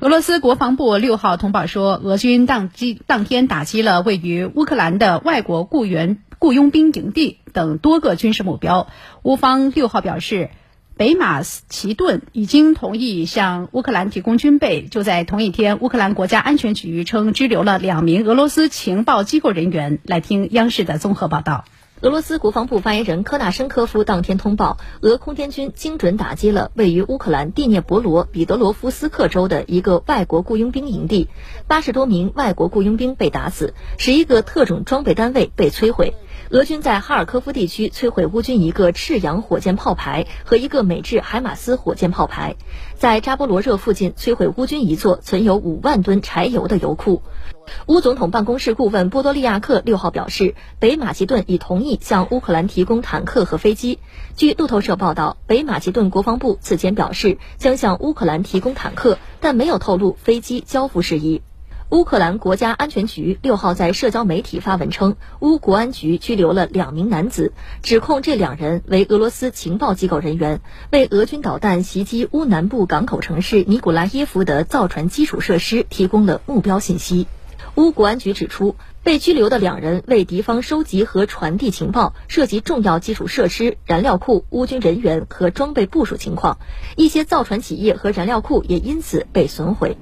俄罗斯国防部六号通报说，俄军当机当天打击了位于乌克兰的外国雇员雇佣兵营地等多个军事目标。乌方六号表示，北马其顿已经同意向乌克兰提供军备。就在同一天，乌克兰国家安全局称拘留了两名俄罗斯情报机构人员。来听央视的综合报道。俄罗斯国防部发言人科纳申科夫当天通报，俄空天军精准打击了位于乌克兰第聂伯罗彼得罗夫斯克州的一个外国雇佣兵营地，八十多名外国雇佣兵被打死，十一个特种装备单位被摧毁。俄军在哈尔科夫地区摧毁乌军一个赤阳火箭炮排和一个美制海马斯火箭炮排，在扎波罗热附近摧毁乌军一座存有五万吨柴油的油库。乌总统办公室顾问波多利亚克六号表示，北马其顿已同意向乌克兰提供坦克和飞机。据路透社报道，北马其顿国防部此前表示将向乌克兰提供坦克，但没有透露飞机交付事宜。乌克兰国家安全局六号在社交媒体发文称，乌国安局拘留了两名男子，指控这两人为俄罗斯情报机构人员，为俄军导弹袭击乌南部港口城市尼古拉耶夫的造船基础设施提供了目标信息。乌国安局指出，被拘留的两人为敌方收集和传递情报，涉及重要基础设施、燃料库、乌军人员和装备部署情况，一些造船企业和燃料库也因此被损毁。